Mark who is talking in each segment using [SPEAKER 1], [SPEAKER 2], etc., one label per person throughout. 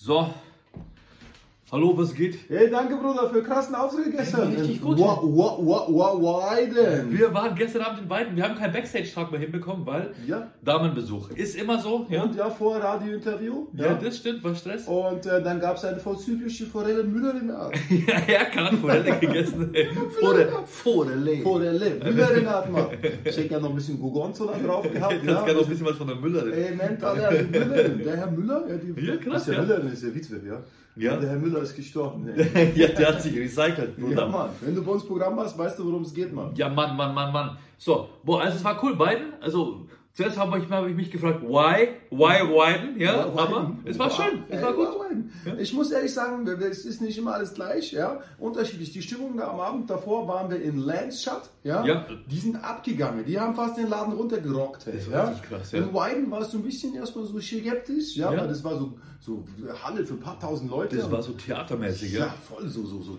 [SPEAKER 1] So. Hallo, was geht?
[SPEAKER 2] Hey, danke Bruder für krassen Auftritt gestern.
[SPEAKER 1] Richtig gut.
[SPEAKER 2] Wa, wa, wa, wa, why denn?
[SPEAKER 1] Wir waren gestern Abend in Weiden. Wir haben keinen Backstage-Tag mehr hinbekommen, weil
[SPEAKER 2] Ja.
[SPEAKER 1] Damenbesuch. Ist immer so, ja?
[SPEAKER 2] Und ja, vor Radiointerview.
[SPEAKER 1] Ja, das stimmt, war Stress.
[SPEAKER 2] Und äh, dann gab es eine vorzügliche Forelle Müller in der Art.
[SPEAKER 1] Ja, ja, kann Forelle gegessen. Forelle. Forelle.
[SPEAKER 2] Forelle Müller in der Art, Mann. Ich hätte gerne noch ein bisschen Gorgonzola drauf gehabt.
[SPEAKER 1] Jetzt ja. gerne noch ein bisschen was von der Müllerin.
[SPEAKER 2] Ey, nennt alle ja, Müllerin. Der Herr Müller, ja, die,
[SPEAKER 1] Ja, krass,
[SPEAKER 2] ist der
[SPEAKER 1] ja.
[SPEAKER 2] Müllerin ist der Witzweb, ja.
[SPEAKER 1] Ja.
[SPEAKER 2] Der Herr Müller ist gestorben.
[SPEAKER 1] Ja, der hat sich recycelt,
[SPEAKER 2] Ja. Mann. Wenn du bei uns Programm machst, weißt du, worum es geht, Mann.
[SPEAKER 1] Ja, Mann, Mann, Mann, Mann. So, boah, also es war cool, Biden. Also, zuerst habe ich, hab ich mich gefragt, why? Why Biden? Ja, aber es war schön, es war gut.
[SPEAKER 2] Widen. Ich muss ehrlich sagen, es ist nicht immer alles gleich, ja. Unterschiedlich. Die Stimmung da am Abend davor waren wir in Landshut, ja.
[SPEAKER 1] Ja.
[SPEAKER 2] Die sind abgegangen. Die haben fast den Laden runtergerockt,
[SPEAKER 1] Das war
[SPEAKER 2] ja.
[SPEAKER 1] krass, ja.
[SPEAKER 2] In Widen war es so ein bisschen erstmal so skeptisch, ja,
[SPEAKER 1] Ja.
[SPEAKER 2] weil das war so, so Halle für ein paar tausend Leute.
[SPEAKER 1] Das war so theatermäßig, ja.
[SPEAKER 2] Ja, voll so, so, so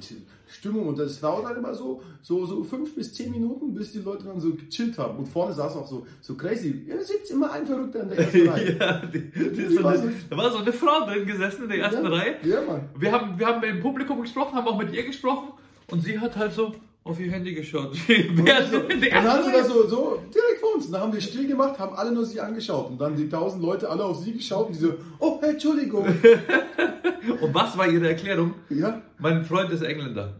[SPEAKER 2] Stimmung. Und das dauert dann immer so, so, so fünf bis zehn Minuten, bis die Leute dann so gechillt haben. Und vorne saß auch so, so crazy. Ja, da sitzt immer ein Verrückter in der ersten Reihe.
[SPEAKER 1] ja, die, die so eine, da war so eine Frau drin gesessen in der ersten
[SPEAKER 2] ja,
[SPEAKER 1] Reihe.
[SPEAKER 2] Ja, Mann.
[SPEAKER 1] Wir haben, wir haben mit dem Publikum gesprochen, haben auch mit ihr gesprochen und sie hat halt so auf ihr Handy geschaut. Während
[SPEAKER 2] So, dann
[SPEAKER 1] ersten
[SPEAKER 2] sie das so, so direkt vor uns. Und dann haben wir still gemacht, haben alle nur sie angeschaut. Und dann die tausend Leute alle auf sie geschaut und die so, oh, hey, Entschuldigung.
[SPEAKER 1] Und was war ihre Erklärung?
[SPEAKER 2] ja.
[SPEAKER 1] Mein Freund ist Engländer.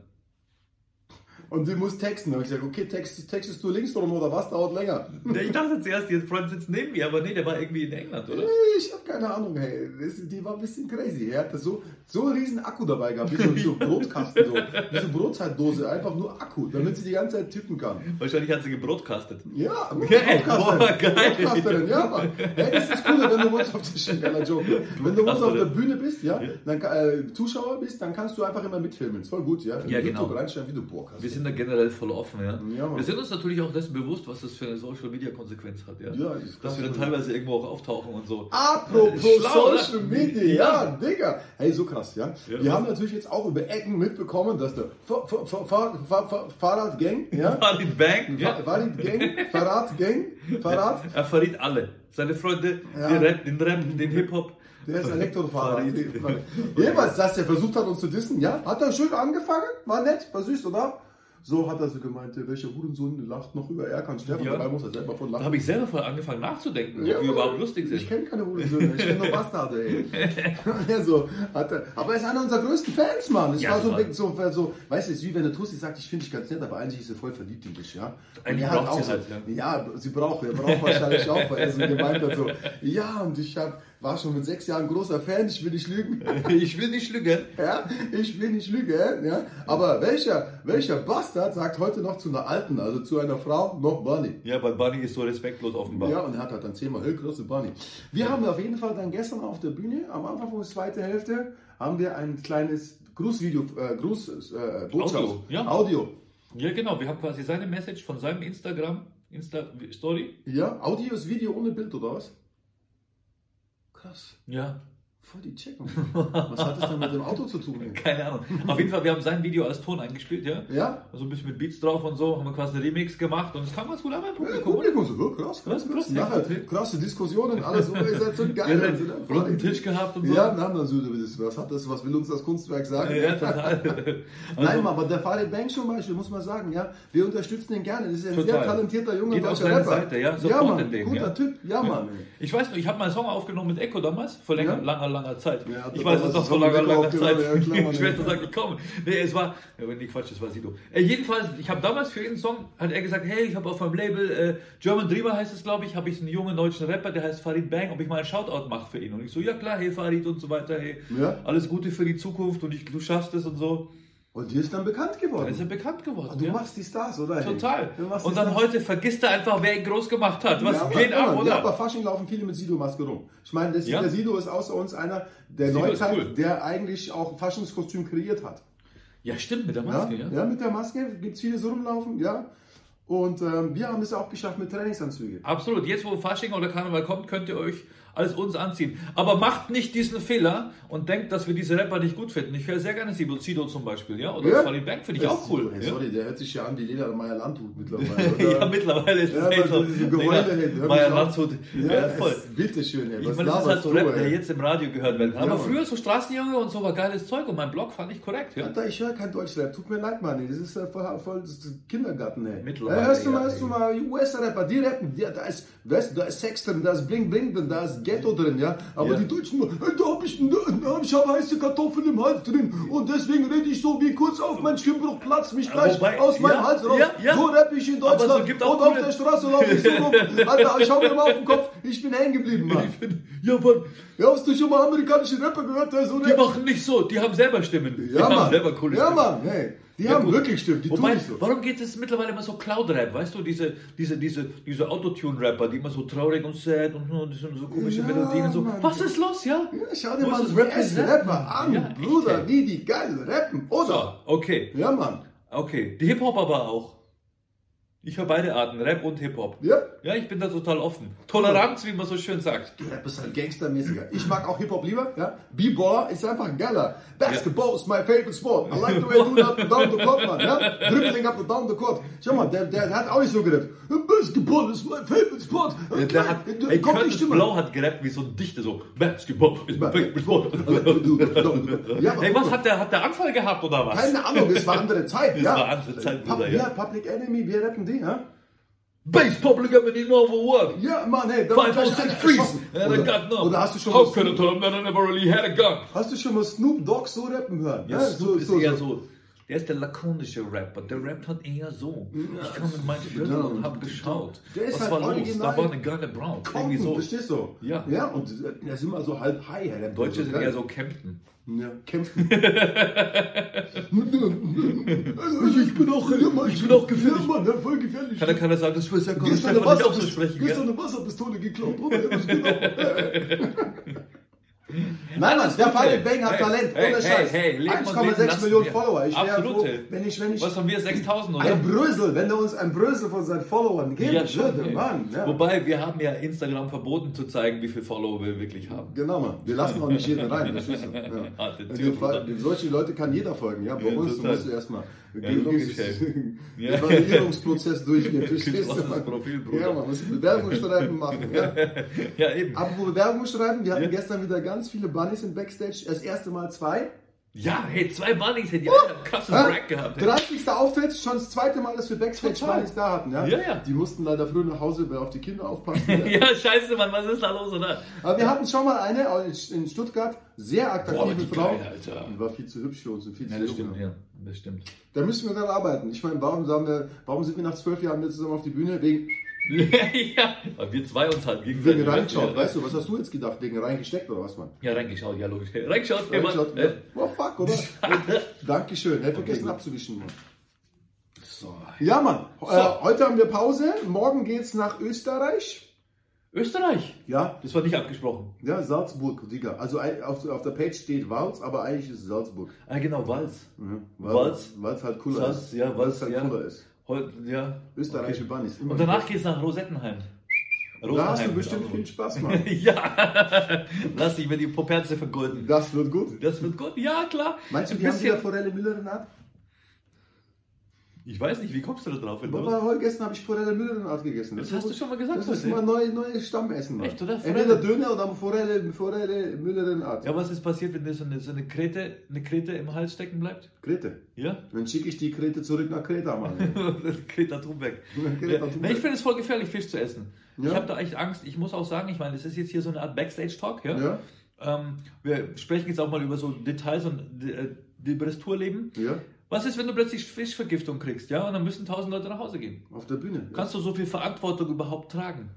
[SPEAKER 2] Und sie muss texten. Da habe ich gesagt, okay, text, textest du links rum oder was? Dauert länger.
[SPEAKER 1] Ich dachte zuerst, ihr Freund sitzt neben mir, aber nee, der war irgendwie in England, oder?
[SPEAKER 2] Ich habe keine Ahnung, hey. Die war ein bisschen crazy. Er hatte so, so einen riesen Akku dabei gehabt, wie so, wie so ein Brotkasten, so. Wie so eine Brotzeitdose, einfach nur Akku, damit sie die ganze Zeit tippen kann.
[SPEAKER 1] Wahrscheinlich hat sie gebrotcastet.
[SPEAKER 2] Ja,
[SPEAKER 1] boah,
[SPEAKER 2] Broadcasterin.
[SPEAKER 1] geil.
[SPEAKER 2] Broadcasterin, ja, Mann. Hey, das ist cool, wenn du uns auf der, Joke. Wenn du uns auf der Bühne bist, ja, dann äh, Zuschauer bist, dann kannst du einfach immer mitfilmen. Ist voll gut, ja. Wenn
[SPEAKER 1] Ja, genau.
[SPEAKER 2] YouTube reinschreiben, wie du Bock hast.
[SPEAKER 1] Wir sind da generell voll offen, ja.
[SPEAKER 2] Ja,
[SPEAKER 1] wir sind uns natürlich auch dessen bewusst, was das für eine Social Media Konsequenz hat, ja.
[SPEAKER 2] Ja, krass.
[SPEAKER 1] Dass wir dann teilweise irgendwo auch auftauchen und so.
[SPEAKER 2] Apropos
[SPEAKER 1] Schlau,
[SPEAKER 2] Social
[SPEAKER 1] oder?
[SPEAKER 2] Media, ja, Digga. Hey, so krass, ja.
[SPEAKER 1] Ja.
[SPEAKER 2] Wir haben natürlich jetzt auch über Ecken mitbekommen, dass der Fa- Fa- Fa- Fa- Fa- Fa- Fahrradgang, ja,
[SPEAKER 1] Farid Bang, ja.
[SPEAKER 2] Fa- Fahrradgang, Fahrradgang, Fahrrad,
[SPEAKER 1] Er verriet alle. Seine Freunde,
[SPEAKER 2] Ja.
[SPEAKER 1] den Rap, den Rap, den Hip-Hop.
[SPEAKER 2] der ist Elektrofahrer.
[SPEAKER 1] Fahrrad.
[SPEAKER 2] Jedenfalls, dass er versucht hat, uns zu dissen, ja, hat er schön angefangen, war nett, war süß, oder? So hat er so gemeint, welcher Hurensohn lacht noch über Erkan Stefan,
[SPEAKER 1] Ja.
[SPEAKER 2] dabei muss er selber von
[SPEAKER 1] Da
[SPEAKER 2] lachen.
[SPEAKER 1] habe ich selber voll angefangen nachzudenken,
[SPEAKER 2] Ja,
[SPEAKER 1] ob wir überhaupt lustig
[SPEAKER 2] Ich
[SPEAKER 1] sind.
[SPEAKER 2] kenne keine Hurensöhne, ich kenne nur Bastarde, ey. ja, so, hat er, aber er ist einer unserer größten Fans, Mann. Es
[SPEAKER 1] Ja,
[SPEAKER 2] war so,
[SPEAKER 1] Mann.
[SPEAKER 2] so, so, weißt du, es ist wie wenn eine Tussi sagt, ich finde dich ganz nett, aber eigentlich ist sie voll verliebt in dich, ja. Und
[SPEAKER 1] Eigentlich
[SPEAKER 2] er
[SPEAKER 1] braucht sie
[SPEAKER 2] auch so,
[SPEAKER 1] halt,
[SPEAKER 2] ja. sie braucht, er braucht wahrscheinlich auch, weil er so gemeint hat, so, ja, und ich hab, war schon mit sechs Jahren großer Fan, ich will nicht lügen.
[SPEAKER 1] Ich will nicht lügen.
[SPEAKER 2] Ja, ich will nicht lügen, ja. Aber welcher, welcher Bastard sagt heute noch zu einer Alten, also zu einer Frau, noch Bunny?
[SPEAKER 1] Ja, weil Bunny ist so respektlos offenbar.
[SPEAKER 2] Ja, und er hat halt dann zehnmal hey, große Bunny. Wir haben auf jeden Fall dann gestern auf der Bühne, am Anfang von der zweiten Hälfte, haben wir ein kleines Grußvideo, äh, Gruß, äh, Botschaft,
[SPEAKER 1] Audio, ja.
[SPEAKER 2] Audio.
[SPEAKER 1] Ja, genau. Wir haben quasi seine Message von seinem Instagram, Insta-Story.
[SPEAKER 2] Ja, Audio ist Video ohne Bild, oder was? Krass,
[SPEAKER 1] Ja,
[SPEAKER 2] voll die Checken. Was hat das denn mit dem Auto zu tun?
[SPEAKER 1] keine Ahnung. Auf jeden Fall, wir haben sein Video als Ton eingespielt, ja.
[SPEAKER 2] Ja?
[SPEAKER 1] Also ein bisschen mit Beats drauf und so, haben wir quasi einen Remix gemacht und es kam ganz gut an beim
[SPEAKER 2] Ja,
[SPEAKER 1] Publikum.
[SPEAKER 2] Publikum so, oh, krass, krass,
[SPEAKER 1] Ja,
[SPEAKER 2] krass.
[SPEAKER 1] ja.
[SPEAKER 2] Nachher krasse Diskussionen, alles so, seid so
[SPEAKER 1] Wir
[SPEAKER 2] geil.
[SPEAKER 1] haben
[SPEAKER 2] Also, ne?
[SPEAKER 1] einen runden Tisch gehabt und so.
[SPEAKER 2] Ja, wir haben dann so, was hat das, was will uns das Kunstwerk sagen?
[SPEAKER 1] ja total.
[SPEAKER 2] Nein,
[SPEAKER 1] Also,
[SPEAKER 2] aber der Farid Bang zum Beispiel, muss man sagen, ja, wir unterstützen ihn gerne. Das ist ein sehr talentierter junger
[SPEAKER 1] Geht auf seine. Seite, ja,
[SPEAKER 2] ja,
[SPEAKER 1] supporten
[SPEAKER 2] Mann, guter
[SPEAKER 1] ja.
[SPEAKER 2] Typ, ja, Mann. ey.
[SPEAKER 1] Ich weiß noch, ich habe mal einen Song aufgenommen mit Echo damals, vor länger,
[SPEAKER 2] Ja?
[SPEAKER 1] langer, langer Zeit.
[SPEAKER 2] Ja,
[SPEAKER 1] ich weiß es noch vor langer, langer Zeit. Die Schwester sagt, ich komme. Nee, es war, ja, nee, Quatsch, das war Sido. Äh, jedenfalls, ich habe damals für ihn einen Song, hat er gesagt, hey, ich habe auf meinem Label, äh, German Dreamer heißt es, glaube ich, habe ich einen jungen deutschen Rapper, der heißt Farid Bang, ob ich mal einen Shoutout mache für ihn. Und ich so, ja klar, hey Farid und so weiter, hey,
[SPEAKER 2] Ja.
[SPEAKER 1] alles Gute für die Zukunft und ich, du schaffst es und so.
[SPEAKER 2] Und die ist dann bekannt
[SPEAKER 1] Da ist er
[SPEAKER 2] geworden.
[SPEAKER 1] bekannt geworden.
[SPEAKER 2] Du
[SPEAKER 1] ja.
[SPEAKER 2] machst die Stars, oder?
[SPEAKER 1] Total. Und dann
[SPEAKER 2] Stars.
[SPEAKER 1] heute vergisst er einfach, wer ihn groß gemacht hat. Was
[SPEAKER 2] ja, aber,
[SPEAKER 1] geht ab, oder?
[SPEAKER 2] Ja, aber Fasching laufen viele mit Sido-Maske rum. Ich meine, das ist,
[SPEAKER 1] Ja.
[SPEAKER 2] der Sido ist außer uns einer der
[SPEAKER 1] Sido
[SPEAKER 2] Neuzeit,
[SPEAKER 1] cool.
[SPEAKER 2] der eigentlich auch Faschingskostüm kreiert hat.
[SPEAKER 1] Ja, stimmt, mit der Maske, ja.
[SPEAKER 2] ja mit der Maske gibt es viele so rumlaufen, ja. Und ähm, wir haben es auch geschafft mit Trainingsanzügen.
[SPEAKER 1] Absolut. Jetzt, wo Fasching oder Karneval kommt, könnt ihr euch als uns anziehen. Aber macht nicht diesen Fehler und denkt, dass wir diese Rapper nicht gut finden. Ich höre sehr gerne Sido, Sido zum Beispiel, ja, oder
[SPEAKER 2] Ja.
[SPEAKER 1] Farid Bang finde ich auch cool.
[SPEAKER 2] Hey,
[SPEAKER 1] ja.
[SPEAKER 2] sorry, der hört sich ja an wie Lena Meyer Landhut mittlerweile.
[SPEAKER 1] Ja, mittlerweile ist
[SPEAKER 2] Ja,
[SPEAKER 1] es so.
[SPEAKER 2] diese
[SPEAKER 1] Meier. Landshut, ja,
[SPEAKER 2] Ja,
[SPEAKER 1] voll.
[SPEAKER 2] es- Bitteschön, ey.
[SPEAKER 1] Ich meine, das ist halt so Rap, der jetzt im Radio gehört werden kann.
[SPEAKER 2] Ja,
[SPEAKER 1] Aber früher so Straßenjunge und so war geiles Zeug und mein Blog fand ich korrekt, ja.
[SPEAKER 2] Alter, ich höre kein Deutschrap. Tut mir leid, Mann. Das ist ja voll, voll das ist Kindergarten, ey.
[SPEAKER 1] Mittlerweile,
[SPEAKER 2] Ja, hörst du
[SPEAKER 1] ja,
[SPEAKER 2] mal, hörst du mal US-Rapper, die rappen. Ja, da ist, weißt du, da ist Sex drin, da ist Bling Bling drin, da ist Ghetto drin, ja. Aber
[SPEAKER 1] Ja.
[SPEAKER 2] die Deutschen, da hab ich, da, ich habe heiße Kartoffeln im Hals drin. Und deswegen rede ich so wie kurz auf, mein Stimmbruch platzt mich gleich
[SPEAKER 1] Wobei-
[SPEAKER 2] aus meinem
[SPEAKER 1] ja,
[SPEAKER 2] Hals raus.
[SPEAKER 1] ja.
[SPEAKER 2] So rappe ich in Deutschland.
[SPEAKER 1] auch
[SPEAKER 2] und auf der Straße laufe ich so rum. Alter, ich hau mir mal auf den Kopf. Ich bin hängen geblieben, Mann.
[SPEAKER 1] Ja, Mann,
[SPEAKER 2] Ja, hast du schon mal amerikanische Rapper gehört? Der so
[SPEAKER 1] die machen nicht so, die haben selber Stimmen. Die
[SPEAKER 2] ja,
[SPEAKER 1] haben
[SPEAKER 2] Mann.
[SPEAKER 1] selber coole
[SPEAKER 2] ja,
[SPEAKER 1] Stimmen.
[SPEAKER 2] Mann, hey. Die
[SPEAKER 1] Ja,
[SPEAKER 2] haben
[SPEAKER 1] gut.
[SPEAKER 2] wirklich Stimmen, die
[SPEAKER 1] Wobei,
[SPEAKER 2] tun so.
[SPEAKER 1] warum geht es mittlerweile immer so Cloud-Rap? Weißt du, diese, diese, diese, diese Autotune-Rapper, die immer so traurig und sad und, und so, komische
[SPEAKER 2] Ja,
[SPEAKER 1] Melodien und so.
[SPEAKER 2] Mann.
[SPEAKER 1] Was ist los, ja?
[SPEAKER 2] Ja, schau dir mal
[SPEAKER 1] das
[SPEAKER 2] ersten
[SPEAKER 1] Representen?
[SPEAKER 2] Rapper an,
[SPEAKER 1] Ja, echt,
[SPEAKER 2] Bruder,
[SPEAKER 1] ey.
[SPEAKER 2] wie die geil rappen, oder?
[SPEAKER 1] So, okay,
[SPEAKER 2] Ja, Mann.
[SPEAKER 1] okay. Die Hip-Hop aber auch. Ich höre beide Arten, Rap und Hip-Hop.
[SPEAKER 2] Ja,
[SPEAKER 1] Ja, ich bin da total offen. Toleranz, wie man so schön sagt.
[SPEAKER 2] du Rap ist halt gangstermäßiger. Ich mag auch Hip-Hop lieber, ja. B-Baller ist einfach geiler. Basketball is my favorite sport. I like the way you do up and down the court, man, ja. Dribbling up and down the court. Schau mal, der, der hat auch nicht so gerappt. Basketball is my favorite sport.
[SPEAKER 1] Der, der hat, ey,
[SPEAKER 2] kommt die
[SPEAKER 1] Curtis
[SPEAKER 2] Stimme.
[SPEAKER 1] Blow hat gerappt wie so ein Dichter, so Basketball is my favorite sport.
[SPEAKER 2] Ja,
[SPEAKER 1] Ey, was hat der, hat der Anfall gehabt oder was?
[SPEAKER 2] Keine Ahnung, es war andere Zeit,
[SPEAKER 1] Es
[SPEAKER 2] ja.
[SPEAKER 1] war andere Zeit,
[SPEAKER 2] Pub-
[SPEAKER 1] ja.
[SPEAKER 2] ja. Public Enemy, wir rappen die, ja.
[SPEAKER 1] Base Public Enemy number one.
[SPEAKER 2] Ja, Mann, hey, da
[SPEAKER 1] Five
[SPEAKER 2] war
[SPEAKER 1] oh
[SPEAKER 2] gleich
[SPEAKER 1] six
[SPEAKER 2] einer
[SPEAKER 1] freeze.
[SPEAKER 2] erschossen.
[SPEAKER 1] And I got
[SPEAKER 2] Oder, hast du schon
[SPEAKER 1] How
[SPEAKER 2] mal
[SPEAKER 1] could him that I never really had a gun?
[SPEAKER 2] Hast du schon mal Snoop Dogg so rappen hören?
[SPEAKER 1] Ja, Snoop ist eher so. Der ist der lakonische Rapper. Der rappt halt eher so. Ich kam mit Viertel
[SPEAKER 2] ja,
[SPEAKER 1] und hab geschaut.
[SPEAKER 2] der ist
[SPEAKER 1] Was
[SPEAKER 2] halt
[SPEAKER 1] war los? Da war eine geile Brown. Irgendwie
[SPEAKER 2] Compton,
[SPEAKER 1] so.
[SPEAKER 2] verstehst du?
[SPEAKER 1] Ja.
[SPEAKER 2] Ja, und der ist immer so halb high. Der
[SPEAKER 1] Deutsche sind eher so Kempten.
[SPEAKER 2] Ja, kämpfen. also ich bin auch, ich bin auch gefährlich. Ja, Mann, ja, voll gefährlich.
[SPEAKER 1] Kann der keiner sagen, das will ja gar nicht
[SPEAKER 2] Wasserpistole,
[SPEAKER 1] auszusprechen.
[SPEAKER 2] gestern
[SPEAKER 1] gell?
[SPEAKER 2] eine Wasserpistole geklaut, oder? Ja, genau. Nein, Mann, der Farid. Bang hat
[SPEAKER 1] Hey,
[SPEAKER 2] Talent,
[SPEAKER 1] hey,
[SPEAKER 2] ohne
[SPEAKER 1] hey,
[SPEAKER 2] Scheiß.
[SPEAKER 1] hey, leben
[SPEAKER 2] 1,6
[SPEAKER 1] lassen
[SPEAKER 2] Millionen
[SPEAKER 1] wir.
[SPEAKER 2] Follower. Ich
[SPEAKER 1] Absolut,
[SPEAKER 2] froh, wenn ich, wenn ich
[SPEAKER 1] Was haben wir? 6000 oder?
[SPEAKER 2] ein Brösel, wenn er uns ein Brösel von seinen Followern geben
[SPEAKER 1] Ja, schon,
[SPEAKER 2] würde. Mann. Ja.
[SPEAKER 1] Wobei, wir haben ja Instagram verboten zu zeigen, wie viele Follower wir wirklich haben.
[SPEAKER 2] Genau, Mann. Wir lassen auch nicht jeden rein. verstehst du? Ja.
[SPEAKER 1] Harte
[SPEAKER 2] Also,
[SPEAKER 1] Tür,
[SPEAKER 2] solche Leute kann jeder folgen. Ja, bei
[SPEAKER 1] Ja,
[SPEAKER 2] uns musst du erstmal
[SPEAKER 1] Ja. Ja.
[SPEAKER 2] den Validierungsprozess durchgehen. Verstehst du?
[SPEAKER 1] Geschlossenes
[SPEAKER 2] Mann?
[SPEAKER 1] Profil, Bruder.
[SPEAKER 2] Ja, man muss Bewerbungsschreiben machen. Ja.
[SPEAKER 1] Ja, eben.
[SPEAKER 2] Apropos Bewerbung schreiben, wir hatten
[SPEAKER 1] Ja.
[SPEAKER 2] gestern wieder ganz viele Bunnies im Backstage. Das erste Mal zwei.
[SPEAKER 1] Ja, hey, zwei Bunnies hätten die einen krassen
[SPEAKER 2] Ja?
[SPEAKER 1] Break gehabt. ey.
[SPEAKER 2] 30. Auftritt, schon das zweite Mal, dass wir Backstage. Bunnies da hatten. Ja?
[SPEAKER 1] Ja, ja.
[SPEAKER 2] Die mussten leider früh nach Hause, weil auf die Kinder aufpassen. Ja.
[SPEAKER 1] Ja, scheiße, Mann, was ist da los, oder?
[SPEAKER 2] Aber wir hatten schon mal eine in Stuttgart, sehr
[SPEAKER 1] Boah,
[SPEAKER 2] attraktive
[SPEAKER 1] die
[SPEAKER 2] Frau.
[SPEAKER 1] geil, Alter.
[SPEAKER 2] Die war viel zu hübsch für uns und viel zu
[SPEAKER 1] Ja, das stimmt,
[SPEAKER 2] ja.
[SPEAKER 1] ja, das stimmt.
[SPEAKER 2] Da müssen wir dran arbeiten. Ich meine, warum, wir, warum sind wir nach zwölf Jahren wieder zusammen auf die Bühne? Wegen,
[SPEAKER 1] ja, aber wir zwei uns halt gegenseitig.
[SPEAKER 2] wegen reingeschaut.
[SPEAKER 1] ja,
[SPEAKER 2] Weißt du, was hast du jetzt gedacht? Wegen reingesteckt oder was, Mann?
[SPEAKER 1] Ja, reingeschaut, ja, logisch. Reingeschaut, Mann.
[SPEAKER 2] Reingeschaut,
[SPEAKER 1] Äh,
[SPEAKER 2] ja. Oh, fuck, oder? Dankeschön. Hätte vergessen abzuwischen, Mann.
[SPEAKER 1] So.
[SPEAKER 2] Ja, Mann. Äh, heute haben wir Pause. Morgen geht's nach Österreich.
[SPEAKER 1] Österreich.
[SPEAKER 2] Ja,
[SPEAKER 1] Das war nicht abgesprochen.
[SPEAKER 2] ja, Salzburg, Digga. Also auf, auf der Page steht Walz, aber eigentlich ist es Salzburg.
[SPEAKER 1] Ah, genau, Walz.
[SPEAKER 2] Mhm.
[SPEAKER 1] Walz.
[SPEAKER 2] Es halt cooler
[SPEAKER 1] Salz,
[SPEAKER 2] ist.
[SPEAKER 1] ja, Walz,
[SPEAKER 2] es halt
[SPEAKER 1] ja.
[SPEAKER 2] cooler ist.
[SPEAKER 1] Ja.
[SPEAKER 2] Österreichische
[SPEAKER 1] Okay.
[SPEAKER 2] Bunnies. immer
[SPEAKER 1] Und danach
[SPEAKER 2] wieder.
[SPEAKER 1] geht's nach Rosettenheim.
[SPEAKER 2] Da hast du
[SPEAKER 1] Rosenheim,
[SPEAKER 2] bestimmt
[SPEAKER 1] genau.
[SPEAKER 2] viel Spaß, Mann.
[SPEAKER 1] ja, lass dich mir die Poperze vergolden.
[SPEAKER 2] Das wird gut.
[SPEAKER 1] Das wird gut, ja klar.
[SPEAKER 2] Meinst du, die haben wieder Forelle Müller Art?
[SPEAKER 1] Ich weiß nicht, wie kommst du da drauf?
[SPEAKER 2] Aber heute gestern habe ich Forelle Müller Art gegessen.
[SPEAKER 1] Das hast du schon mal gesagt
[SPEAKER 2] Das ist mal neue, neues Stammessen, Mann.
[SPEAKER 1] Echt, oder?
[SPEAKER 2] Entweder
[SPEAKER 1] Forelle?
[SPEAKER 2] Döner oder Forelle, Forelle Müller Art.
[SPEAKER 1] Ja, was ist passiert, wenn dir so eine, so eine Krete, eine Krete im Hals stecken bleibt?
[SPEAKER 2] Krete.
[SPEAKER 1] Ja?
[SPEAKER 2] Dann schicke ich die Krete zurück nach Kreta, Mann.
[SPEAKER 1] Kreta Thunberg.
[SPEAKER 2] Kreta
[SPEAKER 1] Ja. Ich finde es voll gefährlich, Fisch zu essen.
[SPEAKER 2] Ja.
[SPEAKER 1] Ich habe da echt Angst. Ich muss auch sagen, ich meine, das ist jetzt hier so eine Art Backstage-Talk. Ja?
[SPEAKER 2] Ja,
[SPEAKER 1] Ähm, wir sprechen jetzt auch mal über so Details und äh, das Tourleben.
[SPEAKER 2] ja,
[SPEAKER 1] Was ist, wenn du plötzlich Fischvergiftung kriegst, ja? Und dann müssen tausend Leute nach Hause gehen.
[SPEAKER 2] auf der Bühne.
[SPEAKER 1] Kannst du so viel Verantwortung überhaupt tragen?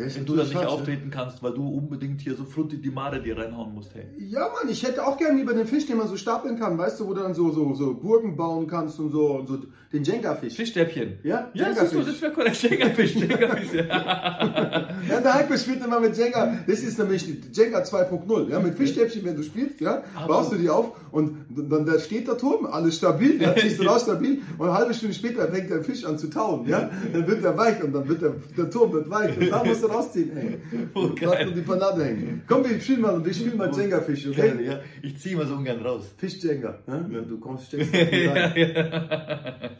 [SPEAKER 2] Ja, ist
[SPEAKER 1] Wenn du da nicht
[SPEAKER 2] scheiße.
[SPEAKER 1] auftreten kannst, weil du unbedingt hier so Frutti di Mare dir reinhauen musst, hey.
[SPEAKER 2] Ja, Mann, ich hätte auch gern lieber den Fisch, den man so stapeln kann, weißt du, wo du dann so, so, so Burgen bauen kannst und so, und so den Jenga-Fisch.
[SPEAKER 1] Fischstäbchen.
[SPEAKER 2] Ja,
[SPEAKER 1] Ja, siehst du, das wäre korrekt. Jenga-Fisch, Jenga-Fisch. Ja.
[SPEAKER 2] Ja, der Heiko spielt immer mit Jenga. Das ist nämlich Jenga 2.0. Ja, mit Fischstäbchen, wenn du spielst, ja, baust du die auf und dann da steht der Turm, alles stabil, ja, ziehst du raus stabil und eine halbe Stunde später fängt der Fisch an zu tauen, ja, dann wird er weich und dann wird der, der Turm wird weich und da musst du rausziehen, ey.
[SPEAKER 1] Oh,
[SPEAKER 2] Und
[SPEAKER 1] geil.
[SPEAKER 2] noch die Panade hängen. Komm, wir spielen mal, wir spielen mal Jenga-Fisch,
[SPEAKER 1] Geil,
[SPEAKER 2] okay?
[SPEAKER 1] ja. Ich ziehe mal so ungern raus.
[SPEAKER 2] Fisch-Jenga. Ja? Wenn du kommst, steckst du rein.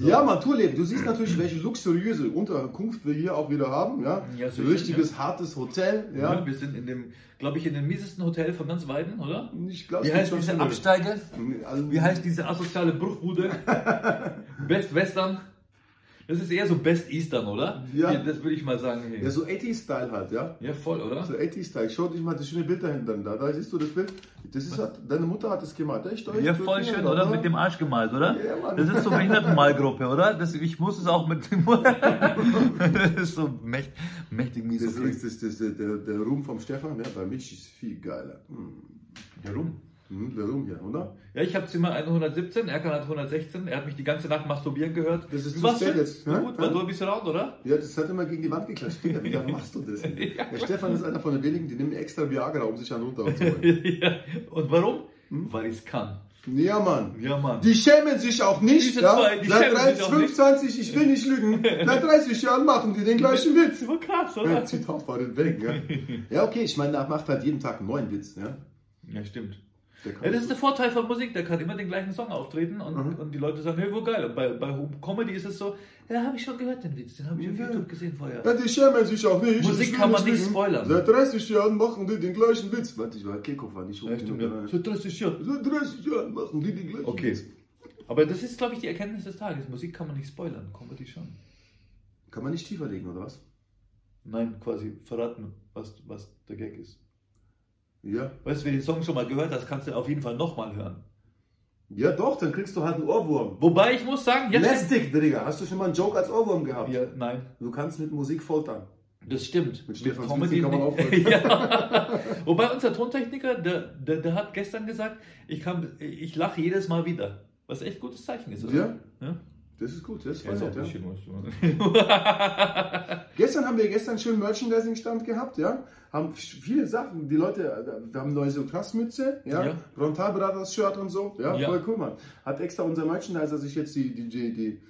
[SPEAKER 2] Ja, man, Tourleben. Du siehst natürlich, welche luxuriöse Unterkunft wir hier auch wieder haben. Ja,
[SPEAKER 1] Ja,
[SPEAKER 2] so richtiges, hartes Hotel.
[SPEAKER 1] Ja.
[SPEAKER 2] Ja,
[SPEAKER 1] wir sind in dem, glaube ich, in dem miesesten Hotel von ganz Weiden, oder?
[SPEAKER 2] ich glaube,
[SPEAKER 1] Wie heißt diese Absteige?
[SPEAKER 2] Also,
[SPEAKER 1] Wie heißt diese asoziale Bruchbude? Best Western? Das ist eher so Best Eastern, oder?
[SPEAKER 2] Ja.
[SPEAKER 1] Das würde ich mal sagen. Hey.
[SPEAKER 2] Ja, so 80s-Style halt, ja.
[SPEAKER 1] Ja, voll, oder?
[SPEAKER 2] So 80s-Style. Schau dich mal das schöne Bild da hinten da. Da siehst du das Bild. Das ist halt, deine Mutter hat es gemalt. Echt,
[SPEAKER 1] Ja,
[SPEAKER 2] du
[SPEAKER 1] voll schön, oder?
[SPEAKER 2] ne?
[SPEAKER 1] Mit dem Arsch gemalt, oder?
[SPEAKER 2] Ja, Mann.
[SPEAKER 1] Das ist so Behindertenmalgruppe, oder? Das, ich muss es auch mit dem. das ist so mächt, mächtig mies.
[SPEAKER 2] Das
[SPEAKER 1] Okay.
[SPEAKER 2] ist das, das, das, der, der Ruhm vom Stefan, ja, bei mich ist viel geiler. Hm.
[SPEAKER 1] Warum?
[SPEAKER 2] Hm, der Ruhm hier, oder?
[SPEAKER 1] Ja, ich habe Zimmer 117, Erkan hat 116. Er hat mich die ganze Nacht masturbieren gehört.
[SPEAKER 2] Das ist
[SPEAKER 1] war's
[SPEAKER 2] spät jetzt,
[SPEAKER 1] Na
[SPEAKER 2] ne?
[SPEAKER 1] gut, war
[SPEAKER 2] Ja?
[SPEAKER 1] so ein bisschen laut, oder?
[SPEAKER 2] Ja, das hat immer gegen die Wand geklatscht. Digga, wie lange machst du das? Der Stefan ist einer von den wenigen, die nehmen extra Viagra, um sich einen runterzuholen.
[SPEAKER 1] ja. Und warum?
[SPEAKER 2] Hm?
[SPEAKER 1] Weil ich es kann.
[SPEAKER 2] Ja, Mann.
[SPEAKER 1] Ja, Mann.
[SPEAKER 2] Die schämen sich auch nicht. Ja?
[SPEAKER 1] zwei, die
[SPEAKER 2] Seit
[SPEAKER 1] schämen
[SPEAKER 2] 30,
[SPEAKER 1] sich auch nicht.
[SPEAKER 2] 25, ich will nicht lügen, seit 30 Jahren machen die den gleichen Witz.
[SPEAKER 1] Das war krass,
[SPEAKER 2] Ja,
[SPEAKER 1] oder?
[SPEAKER 2] Zitat war den weg. Ja. ja, okay, ich meine, er macht halt jeden Tag einen neuen Witz. Ja?
[SPEAKER 1] Ja, stimmt. Ja, das ist der Vorteil von Musik, der kann immer den gleichen Song auftreten und,
[SPEAKER 2] Mhm.
[SPEAKER 1] und die Leute sagen, hey, wo geil. Und bei, bei Comedy ist es so, ja, habe ich schon gehört, den Witz, den habe ich auf
[SPEAKER 2] Ja.
[SPEAKER 1] YouTube gesehen vorher.
[SPEAKER 2] ja, die schämen sich auch nicht.
[SPEAKER 1] Musik kann man nicht spoilern.
[SPEAKER 2] Seit 30 Jahren machen die den gleichen Witz. Warte, ich war Kehlkopf, war nicht
[SPEAKER 1] stimmt, ja. So 30 Jahre.
[SPEAKER 2] Seit 30 Jahren machen die den gleichen
[SPEAKER 1] Okay.
[SPEAKER 2] Witz.
[SPEAKER 1] Aber das ist, glaube ich, die Erkenntnis des Tages. Musik kann man nicht spoilern, Comedy schon.
[SPEAKER 2] Kann man nicht tiefer legen, oder was?
[SPEAKER 1] Nein, quasi verraten, was, was der Gag ist.
[SPEAKER 2] Ja.
[SPEAKER 1] Weißt du, wenn du den Song schon mal gehört hast, kannst du auf jeden Fall nochmal hören.
[SPEAKER 2] Ja, doch, dann kriegst du halt einen Ohrwurm.
[SPEAKER 1] Wobei ich muss sagen, jetzt.
[SPEAKER 2] Lästig, Digga. Hast du schon mal einen Joke als Ohrwurm gehabt?
[SPEAKER 1] Ja, nein,
[SPEAKER 2] Du kannst mit Musik foltern.
[SPEAKER 1] das stimmt.
[SPEAKER 2] Mit Stefans
[SPEAKER 1] Comedy
[SPEAKER 2] kann man aufhören.
[SPEAKER 1] ja. Wobei unser Tontechniker, der, der, der hat gestern gesagt, ich, kann, ich lache jedes Mal wieder. Was echt gutes Zeichen ist, oder?
[SPEAKER 2] Ja.
[SPEAKER 1] ja?
[SPEAKER 2] Das ist gut, das ist
[SPEAKER 1] Ja, ist auch
[SPEAKER 2] ja. Gestern haben wir gestern schön Merchandising-Stand gehabt, ja. Haben viele Sachen, die Leute, äh, wir haben neue so Krassmütze, ja.
[SPEAKER 1] Ja.
[SPEAKER 2] Brontal Brothers Shirt und so, ja,
[SPEAKER 1] Ja.
[SPEAKER 2] voll cool, Mann. Hat extra unser Merchandiser sich jetzt die, die, die, die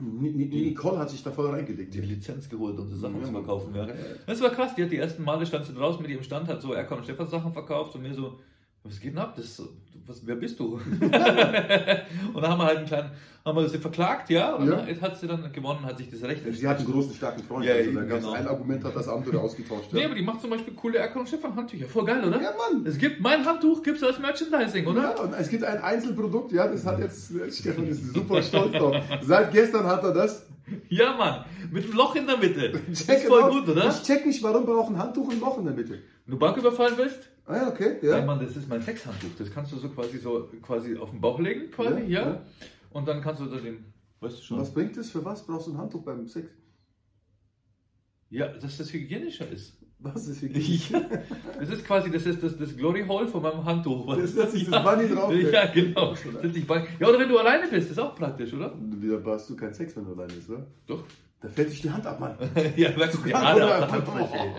[SPEAKER 2] Ni- Ni- Nicole hat sich da voll reingelegt.
[SPEAKER 1] die Lizenz geholt, um so Sachen
[SPEAKER 2] Ja,
[SPEAKER 1] zu verkaufen. Ja. Das war krass, die hat die ersten Male stand sie draußen mit ihrem Stand, hat so Erkan und Stefan Sachen verkauft und mir so, was geht denn ab? Das, was, wer bist du? und dann haben wir halt einen kleinen, haben wir sie verklagt, ja, und
[SPEAKER 2] Ja.
[SPEAKER 1] hat sie dann gewonnen, hat sich das Recht
[SPEAKER 2] Sie hat einen großen, starken Freund.
[SPEAKER 1] Ja,
[SPEAKER 2] also da gab es
[SPEAKER 1] genau.
[SPEAKER 2] ein Argument, hat das andere ausgetauscht.
[SPEAKER 1] Nee,
[SPEAKER 2] Ja,
[SPEAKER 1] aber die macht zum Beispiel coole Erkan und Stefan Handtücher. Voll geil, oder?
[SPEAKER 2] ja Mann.
[SPEAKER 1] Es gibt mein Handtuch, gibt es als Merchandising, oder?
[SPEAKER 2] Ja, und es gibt ein Einzelprodukt, ja, das hat jetzt, Stefan ist super stolz drauf. Seit gestern hat er das.
[SPEAKER 1] Ja, Mann. Mit einem Loch in der Mitte. Das
[SPEAKER 2] Check
[SPEAKER 1] ist voll gut, oder?
[SPEAKER 2] Ich check nicht, warum braucht ein Handtuch ein Loch in der Mitte.
[SPEAKER 1] Wenn du Bank überfallen willst?
[SPEAKER 2] Ah ja, okay,
[SPEAKER 1] Ja.
[SPEAKER 2] ja.
[SPEAKER 1] Mann, das ist mein Sexhandtuch. Das kannst du so quasi so quasi auf den Bauch legen, quasi, ja.
[SPEAKER 2] Ja, ja.
[SPEAKER 1] Und dann kannst du da den, weißt du
[SPEAKER 2] Und
[SPEAKER 1] schon.
[SPEAKER 2] was bringt es? Für was brauchst du ein Handtuch beim Sex?
[SPEAKER 1] Ja, dass das hygienischer ist.
[SPEAKER 2] Was ist hier?
[SPEAKER 1] Ja, das ist quasi, das ist das, das Glory Hole von meinem Handtuch.
[SPEAKER 2] Das setzt sich das Bunny drauf.
[SPEAKER 1] Ja, genau. Sich Ja, oder wenn du alleine bist, ist auch praktisch, oder?
[SPEAKER 2] Wieder hast du keinen Sex, wenn du allein bist, oder?
[SPEAKER 1] Doch.
[SPEAKER 2] Da fällt dich die Hand ab, Mann.
[SPEAKER 1] ja, merkst du, die der Handfläche.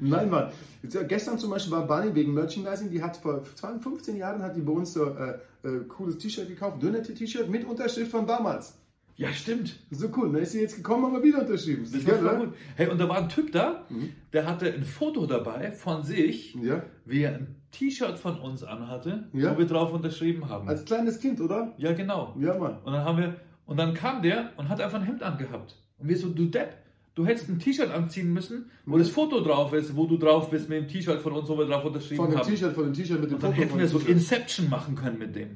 [SPEAKER 2] Nein, Mann. Jetzt, gestern zum Beispiel war Bunny wegen Merchandising, die hat vor 12, 15 Jahren hat die bei uns so äh, äh, cooles T-Shirt gekauft, dünner T-Shirt mit Unterschrift von damals.
[SPEAKER 1] Ja, stimmt.
[SPEAKER 2] So cool, da ist sie jetzt gekommen, haben wir wieder unterschrieben.
[SPEAKER 1] Das war voll
[SPEAKER 2] oder?
[SPEAKER 1] gut. Hey, und da war ein Typ da,
[SPEAKER 2] Mhm.
[SPEAKER 1] der hatte ein Foto dabei von sich,
[SPEAKER 2] Ja,
[SPEAKER 1] wie er ein T-Shirt von uns anhatte,
[SPEAKER 2] Ja.
[SPEAKER 1] wo wir drauf unterschrieben haben.
[SPEAKER 2] als kleines Kind, oder?
[SPEAKER 1] ja, genau.
[SPEAKER 2] Ja, Mann.
[SPEAKER 1] Und dann haben wir, und dann kam der und hat einfach ein Hemd angehabt. Und wir so, du Depp, du hättest ein T-Shirt anziehen müssen, wo
[SPEAKER 2] Mhm.
[SPEAKER 1] das Foto drauf ist, wo du drauf bist mit dem T-Shirt von uns, wo wir drauf unterschrieben
[SPEAKER 2] Von dem
[SPEAKER 1] haben.
[SPEAKER 2] T-Shirt, von dem T-Shirt mit dem
[SPEAKER 1] Und dann
[SPEAKER 2] Foto
[SPEAKER 1] hätten
[SPEAKER 2] von
[SPEAKER 1] wir
[SPEAKER 2] dem
[SPEAKER 1] so. Inception machen können mit dem.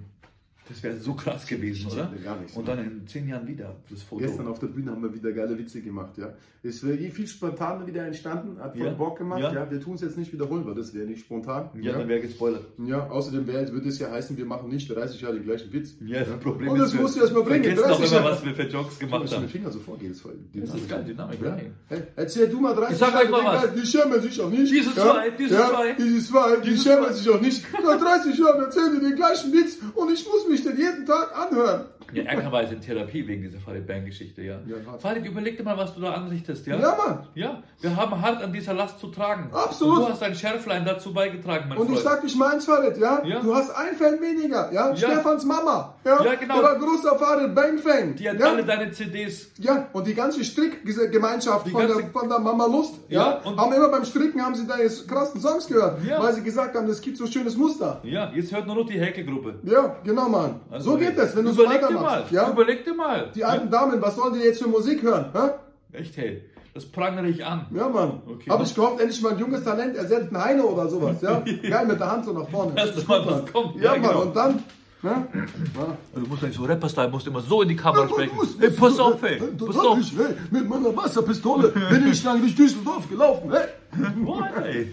[SPEAKER 1] Das wäre so krass gewesen,
[SPEAKER 2] Ich
[SPEAKER 1] oder?
[SPEAKER 2] gar nichts.
[SPEAKER 1] Und dann in zehn Jahren wieder das Foto.
[SPEAKER 2] Gestern auf der Bühne haben wir wieder geile Witze gemacht, ja. Es wäre eh viel spontan wieder entstanden, hat voll
[SPEAKER 1] Ja.
[SPEAKER 2] Bock gemacht, ja.
[SPEAKER 1] Ja.
[SPEAKER 2] Wir tun es jetzt nicht wiederholen, weil das wäre nicht spontan.
[SPEAKER 1] ja, dann wäre gespoilert.
[SPEAKER 2] Ja, außerdem würde es ja heißen, wir machen nicht 30 Jahre den gleichen Witz.
[SPEAKER 1] Ja, das Problem
[SPEAKER 2] Und das musst du erst mal bringen,
[SPEAKER 1] auch
[SPEAKER 2] 30
[SPEAKER 1] immer, was wir für Jokes gemacht
[SPEAKER 2] ich
[SPEAKER 1] haben.
[SPEAKER 2] Finger so vorgeht, ist voll
[SPEAKER 1] Das ist geil, Dynamik,
[SPEAKER 2] Ja.
[SPEAKER 1] ja.
[SPEAKER 2] Hey, erzähl du mal 30
[SPEAKER 1] Ich sag euch mal was.
[SPEAKER 2] Die schämen sich auch nicht.
[SPEAKER 1] Diese zwei, diese
[SPEAKER 2] ja,
[SPEAKER 1] zwei.
[SPEAKER 2] Diese zwei, die schämen sich auch nicht. Nach 30 Jahren erzählen die den gleichen Witz und ich muss mich den jeden Tag anhören.
[SPEAKER 1] Ja, Erkan war jetzt in Therapie wegen dieser Farid Bang-Geschichte, ja.
[SPEAKER 2] Ja.
[SPEAKER 1] Farid, überleg dir mal, was du da anrichtest, ja?
[SPEAKER 2] Ja, Mann.
[SPEAKER 1] Ja, wir haben hart an dieser Last zu tragen.
[SPEAKER 2] Absolut.
[SPEAKER 1] Und du hast ein Schärflein dazu beigetragen, mein
[SPEAKER 2] Und ich
[SPEAKER 1] Freund.
[SPEAKER 2] sag dich meins, Farid, ja?
[SPEAKER 1] Ja.
[SPEAKER 2] Du hast ein Fan weniger, ja?
[SPEAKER 1] Ja.
[SPEAKER 2] Stefans Mama, ja?
[SPEAKER 1] Ja, genau.
[SPEAKER 2] Der war großer Farid Bang-Fan.
[SPEAKER 1] Die hat
[SPEAKER 2] ja?
[SPEAKER 1] alle deine CDs.
[SPEAKER 2] Ja, und die ganze Strickgemeinschaft
[SPEAKER 1] Die
[SPEAKER 2] von,
[SPEAKER 1] ganze-
[SPEAKER 2] der, von der Mama Lust,
[SPEAKER 1] Ja,
[SPEAKER 2] ja,
[SPEAKER 1] und-
[SPEAKER 2] haben immer beim Stricken haben sie deine krassen Songs gehört,
[SPEAKER 1] Ja.
[SPEAKER 2] weil sie gesagt haben, das gibt so schönes Muster.
[SPEAKER 1] Ja, jetzt hört nur noch die Häkelgruppe.
[SPEAKER 2] Ja, genau, Mann.
[SPEAKER 1] Also,
[SPEAKER 2] so geht es, wenn du so
[SPEAKER 1] dir mal.
[SPEAKER 2] Ja?
[SPEAKER 1] Überleg dir mal.
[SPEAKER 2] Die alten Damen, was sollen die jetzt für Musik hören? Hä?
[SPEAKER 1] Echt, hey, das prangere ich an.
[SPEAKER 2] Ja, Mann.
[SPEAKER 1] Okay.
[SPEAKER 2] Habe ich gehofft, endlich mal ein junges Talent ersetzt, ein Heine oder sowas, ja? Geil, mit der Hand so nach vorne.
[SPEAKER 1] Dass
[SPEAKER 2] Richtig
[SPEAKER 1] mal was kommt.
[SPEAKER 2] Ja,
[SPEAKER 1] Ja,
[SPEAKER 2] Mann,
[SPEAKER 1] genau.
[SPEAKER 2] und dann, ne? Ja.
[SPEAKER 1] Du musst nicht so Rapper-Style, musst immer so in die Kamera
[SPEAKER 2] Ja,
[SPEAKER 1] sprechen.
[SPEAKER 2] muss-
[SPEAKER 1] Hey, pass auf, hey,
[SPEAKER 2] Das
[SPEAKER 1] pass auf.
[SPEAKER 2] ich, hey, mit meiner Wasserpistole bin ich lang durch Düsseldorf gelaufen, hey.
[SPEAKER 1] Boah, ey.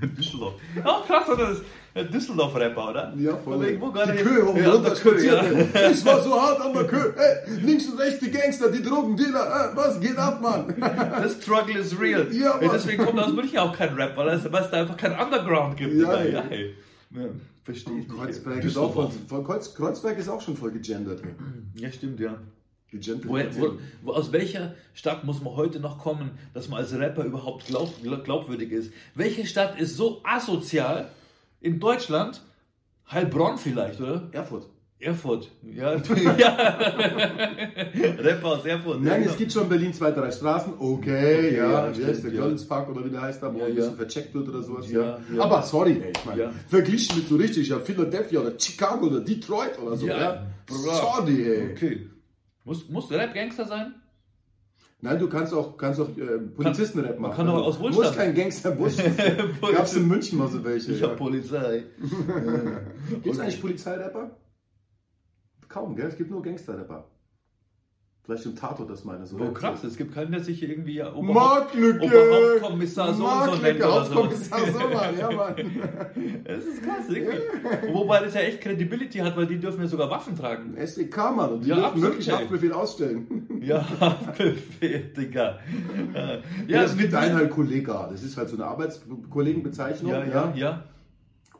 [SPEAKER 1] Düsseldorf. Auch krass, oder? Das Düsseldorf-Rapper, oder?
[SPEAKER 2] Ja, voll.
[SPEAKER 1] Irgendwo gerade
[SPEAKER 2] die Kühe hoch
[SPEAKER 1] ja, der Kö, ja.
[SPEAKER 2] ey. Ich war so hart an der Kühe. Hey, links und rechts die Gangster, die Drogendealer. Äh, was geht ab, Mann?
[SPEAKER 1] Das Struggle is real.
[SPEAKER 2] Ja,
[SPEAKER 1] Ey,
[SPEAKER 2] Mann.
[SPEAKER 1] deswegen kommt aus München auch kein Rap, weil es, da einfach kein Underground gibt.
[SPEAKER 2] Ja, ey.
[SPEAKER 1] ja, ey. Ja, Verstehe ich.
[SPEAKER 2] Kreuzberg ist, auch Kreuzberg ist auch schon voll gegendert. ey.
[SPEAKER 1] Ja, stimmt, ja. Wo, wo, aus welcher Stadt muss man heute noch kommen, dass man als Rapper überhaupt glaub, glaub- glaubwürdig ist? Welche Stadt ist so asozial in Deutschland? Heilbronn vielleicht, oder?
[SPEAKER 2] Erfurt.
[SPEAKER 1] Erfurt. Ja, ja. Rapper aus Erfurt.
[SPEAKER 2] Nein,
[SPEAKER 1] ja,
[SPEAKER 2] es gibt schon in Berlin zwei, drei Straßen. Okay, ja.
[SPEAKER 1] ja, stimmt,
[SPEAKER 2] der
[SPEAKER 1] ja.
[SPEAKER 2] Göllenspark oder wie der heißt da, wo
[SPEAKER 1] Ja,
[SPEAKER 2] ein
[SPEAKER 1] ja.
[SPEAKER 2] bisschen vercheckt wird oder sowas.
[SPEAKER 1] Ja,
[SPEAKER 2] Ja,
[SPEAKER 1] ja.
[SPEAKER 2] Aber sorry, ey, ich meine,
[SPEAKER 1] Ja.
[SPEAKER 2] verglichen mit so richtig, ja, Philadelphia oder Chicago oder Detroit oder so,
[SPEAKER 1] Ja,
[SPEAKER 2] ja. Sorry, ey.
[SPEAKER 1] Okay. Muss, muss Rap Gangster sein?
[SPEAKER 2] Nein, du kannst auch, kannst auch äh, Polizistenrap machen.
[SPEAKER 1] man kann doch aus
[SPEAKER 2] Du
[SPEAKER 1] Wohlstand.
[SPEAKER 2] musst kein Gangster Bullshit. Gab's in München mal so welche.
[SPEAKER 1] Ich
[SPEAKER 2] Ja.
[SPEAKER 1] hab Polizei.
[SPEAKER 2] Gibt es eigentlich Polizeirapper? Kaum, gell? Es gibt nur Gangsterrapper. Vielleicht im Tatort das meine. So
[SPEAKER 1] Oh krass, es gibt keinen, der sich hier irgendwie ja,
[SPEAKER 2] Marklücke!
[SPEAKER 1] Oberhauptkommissar so und so nennt oder so.
[SPEAKER 2] Ja, Mann.
[SPEAKER 1] Das ist krass, irgendwie. Wobei das ja echt Credibility hat, weil die dürfen ja sogar Waffen tragen.
[SPEAKER 2] SEK, Mann, und die
[SPEAKER 1] Ja,
[SPEAKER 2] dürfen wirklich
[SPEAKER 1] ey.
[SPEAKER 2] Haftbefehl ausstellen.
[SPEAKER 1] Ja, Befehl, Digga. Ja,
[SPEAKER 2] Ja, es gibt
[SPEAKER 1] mit-
[SPEAKER 2] einen halt Kollega. Das ist halt so eine Arbeitskollegenbezeichnung.
[SPEAKER 1] Ja, ja, ja.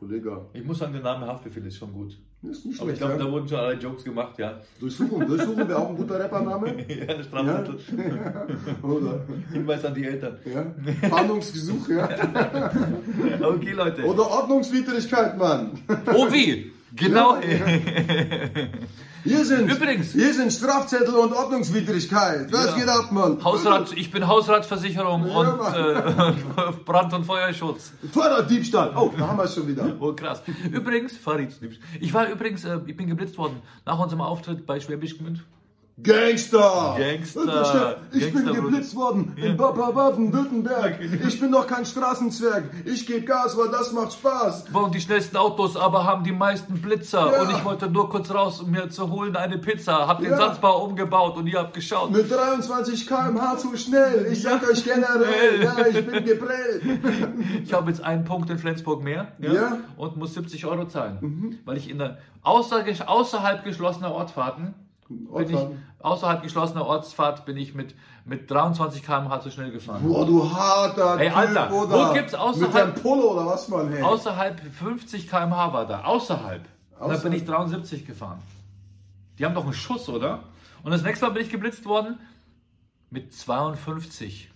[SPEAKER 2] Kollega.
[SPEAKER 1] Ich muss sagen, der Name Haftbefehl ist schon gut.
[SPEAKER 2] Ist nicht
[SPEAKER 1] Aber ich
[SPEAKER 2] schlecht,
[SPEAKER 1] glaube,
[SPEAKER 2] ja.
[SPEAKER 1] da wurden schon alle Jokes gemacht, ja.
[SPEAKER 2] Durchsuchung, Durchsuchung wäre auch ein guter Rappername.
[SPEAKER 1] ja, Strafmittel.
[SPEAKER 2] Oder,
[SPEAKER 1] Hinweis an die Eltern.
[SPEAKER 2] ja. Fahndungsgesuch, ja.
[SPEAKER 1] Okay, Leute.
[SPEAKER 2] Oder Ordnungswidrigkeit, Mann.
[SPEAKER 1] Oh, wie? Genau.
[SPEAKER 2] Hier sind,
[SPEAKER 1] Übrigens.
[SPEAKER 2] hier sind Strafzettel und Ordnungswidrigkeit. Was
[SPEAKER 1] Ja.
[SPEAKER 2] geht ab, Mann?
[SPEAKER 1] Hausrat, ich bin Hausratsversicherung
[SPEAKER 2] Ja,
[SPEAKER 1] und äh, Brand- und Feuerschutz.
[SPEAKER 2] Fahrraddiebstahl. Oh, da haben wir es schon wieder.
[SPEAKER 1] Oh, krass. Übrigens, Farid, ich war übrigens, äh, ich bin geblitzt worden nach unserem Auftritt bei Schwäbisch Gmünd.
[SPEAKER 2] Gangster!
[SPEAKER 1] Gangster.
[SPEAKER 2] Chef, Ich
[SPEAKER 1] Gangster,
[SPEAKER 2] bin geblitzt worden in Baden-Württemberg. Ich bin doch kein Straßenzwerg. Ich gebe Gas, weil das macht Spaß.
[SPEAKER 1] Bauen die schnellsten Autos, aber haben die meisten Blitzer.
[SPEAKER 2] Ja.
[SPEAKER 1] Und ich wollte nur kurz raus, um mir zu holen eine Pizza. Hab den
[SPEAKER 2] Ja.
[SPEAKER 1] Satzbau umgebaut und ihr habt geschaut.
[SPEAKER 2] Mit 23 km/h zu schnell. Ich sag euch generell, ja, ich bin geprellt.
[SPEAKER 1] Ich habe jetzt einen Punkt in Flensburg mehr
[SPEAKER 2] Ja. Mhm.
[SPEAKER 1] und muss 70 Euro zahlen. Weil ich in der außer, außerhalb geschlossener Ortfahrten bin ich, außerhalb geschlossener Ortsfahrt bin ich mit, mit 23 km/h zu schnell gefahren.
[SPEAKER 2] Boah, du harter
[SPEAKER 1] Ey,
[SPEAKER 2] Typ,
[SPEAKER 1] Alter,
[SPEAKER 2] oder?
[SPEAKER 1] wo gibt's außerhalb-
[SPEAKER 2] Mit Polo oder was, Mann, hey?
[SPEAKER 1] Außerhalb 50 km/h war da. Außerhalb.
[SPEAKER 2] Außerhalb.
[SPEAKER 1] bin ich 73 gefahren. Die haben doch einen Schuss, oder? Und das nächste Mal bin ich geblitzt worden mit 52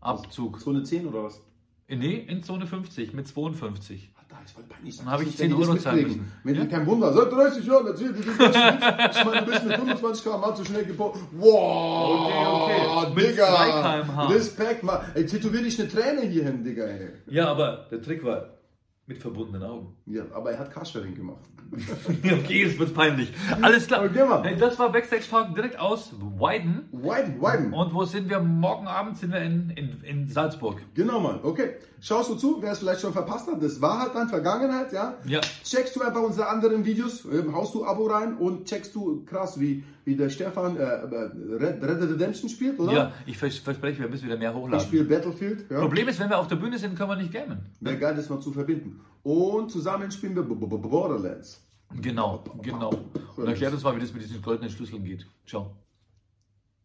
[SPEAKER 1] Abzug.
[SPEAKER 2] Zone 10 oder was?
[SPEAKER 1] Nee, in Zone 50 mit 52.
[SPEAKER 2] Da ist voll peinlich.
[SPEAKER 1] Dann habe ich
[SPEAKER 2] Das
[SPEAKER 1] 10
[SPEAKER 2] muss ja
[SPEAKER 1] Euro zahlen müssen.
[SPEAKER 2] Wenn
[SPEAKER 1] Ja.
[SPEAKER 2] dir kein Wunder, seit 30 Jahren erzählt, du das spielst. Ich meine, du bist mit 25 km/h zu schnell gebaut. Wow,
[SPEAKER 1] Okay, okay. Mit
[SPEAKER 2] Digga.
[SPEAKER 1] 2 km/h.
[SPEAKER 2] Respekt, Mann. Ey, tätowier dich eine Träne hier hin, Digga, ey.
[SPEAKER 1] Ja, aber der Trick war mit verbundenen Augen.
[SPEAKER 2] Ja, aber er hat Carsharing gemacht.
[SPEAKER 1] okay, jetzt wird peinlich. Alles klar.
[SPEAKER 2] Okay.
[SPEAKER 1] Hey, das war Backstage Talk direkt aus Weiden.
[SPEAKER 2] Widen, widen.
[SPEAKER 1] Und wo sind wir? Morgen Abend sind wir in, in, in Salzburg.
[SPEAKER 2] Genau, Mann. Okay. Schaust du zu, wer es vielleicht schon verpasst hat, das war halt dann Vergangenheit, ja?
[SPEAKER 1] Ja.
[SPEAKER 2] Checkst du einfach unsere anderen Videos, ähm, haust du Abo rein und checkst du krass, wie, wie der Stefan äh, äh, Red, Red Dead Redemption spielt, oder?
[SPEAKER 1] Ja, ich vers verspreche, wir müssen wieder mehr
[SPEAKER 2] Ich
[SPEAKER 1] hochladen.
[SPEAKER 2] spiele Battlefield. Ja.
[SPEAKER 1] Problem ist, wenn wir auf der Bühne sind, können wir nicht gamen.
[SPEAKER 2] Wäre geil, das mal zu verbinden. Und zusammen spielen wir Borderlands.
[SPEAKER 1] Genau, genau. Und erklärt uns mal, wie das mit diesen goldenen Schlüsseln geht. Ciao.